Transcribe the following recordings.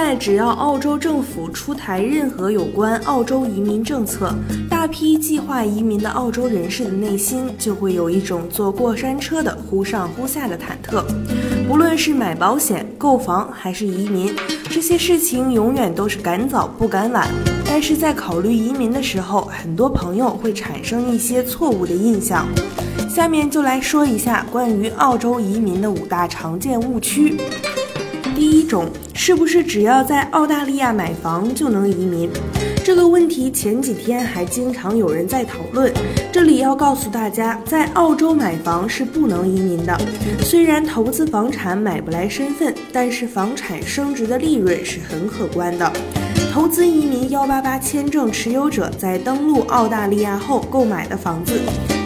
在只要澳洲政府出台任何有关澳洲移民政策，大批计划移民的澳洲人士的内心就会有一种坐过山车的忽上忽下的忐忑。不论是买保险、购房还是移民，这些事情永远都是赶早不赶晚。但是在考虑移民的时候，很多朋友会产生一些错误的印象。下面就来说一下关于澳洲移民的五大常见误区。第一种，是不是只要在澳大利亚买房就能移民？这个问题前几天还经常有人在讨论。这里要告诉大家，在澳洲买房是不能移民的。虽然投资房产买不来身份，但是房产升值的利润是很可观的。投资移民幺八八签证持有者在登陆澳大利亚后购买的房子，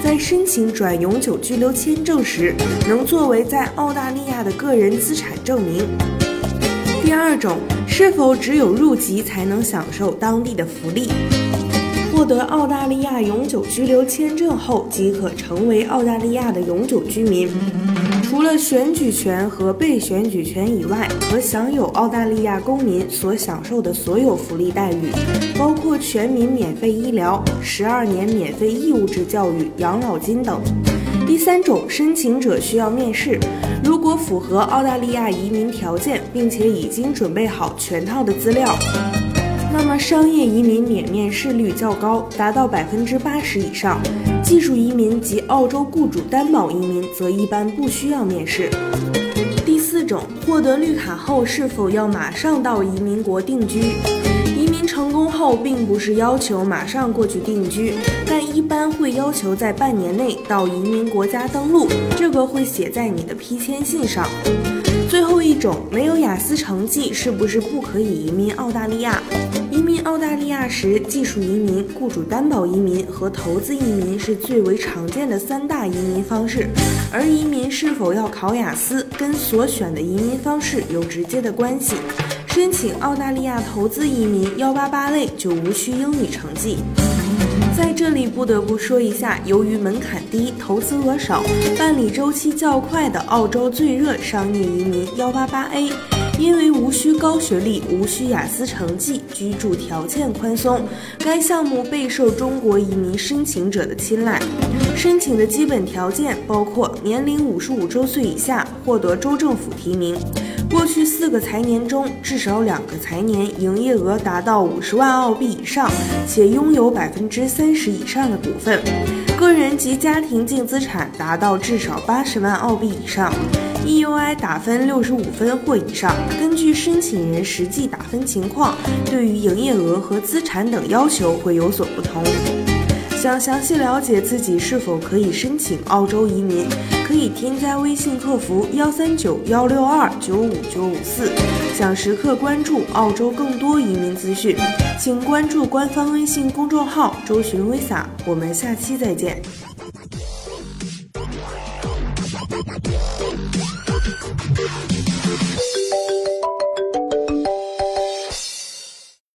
在申请转永久居留签证时，能作为在澳大利亚的个人资产证明。第二种，是否只有入籍才能享受当地的福利？获得澳大利亚永久居留签证后，即可成为澳大利亚的永久居民。除了选举权和被选举权以外，可享有澳大利亚公民所享受的所有福利待遇，包括全民免费医疗、十二年免费义务制教育、养老金等。第三种，申请者需要面试。如果符合澳大利亚移民条件，并且已经准备好全套的资料，那么商业移民免面试率较高，达到百分之八十以上。技术移民及澳洲雇主担保移民则一般不需要面试。第四种，获得绿卡后是否要马上到移民国定居？成功后，并不是要求马上过去定居，但一般会要求在半年内到移民国家登陆，这个会写在你的批签信上。最后一种，没有雅思成绩是不是不可以移民澳大利亚？移民澳大利亚时，技术移民、雇主担保移民和投资移民是最为常见的三大移民方式，而移民是否要考雅思，跟所选的移民方式有直接的关系。申请澳大利亚投资移民幺八八类就无需英语成绩。在这里不得不说一下，由于门槛低、投资额少、办理周期较快的澳洲最热商业移民幺八八 A，因为无需高学历、无需雅思成绩、居住条件宽松，该项目备受中国移民申请者的青睐。申请的基本条件包括年龄五十五周岁以下，获得州政府提名。过去四个财年中，至少两个财年营业额达到五十万澳币以上，且拥有百分之三十以上的股份，个人及家庭净资产达到至少八十万澳币以上，EUI 打分六十五分或以上。根据申请人实际打分情况，对于营业额和资产等要求会有所不同。想详细了解自己是否可以申请澳洲移民，可以添加微信客服幺三九幺六二九五九五四。想时刻关注澳洲更多移民资讯，请关注官方微信公众号“周寻微撒。我们下期再见。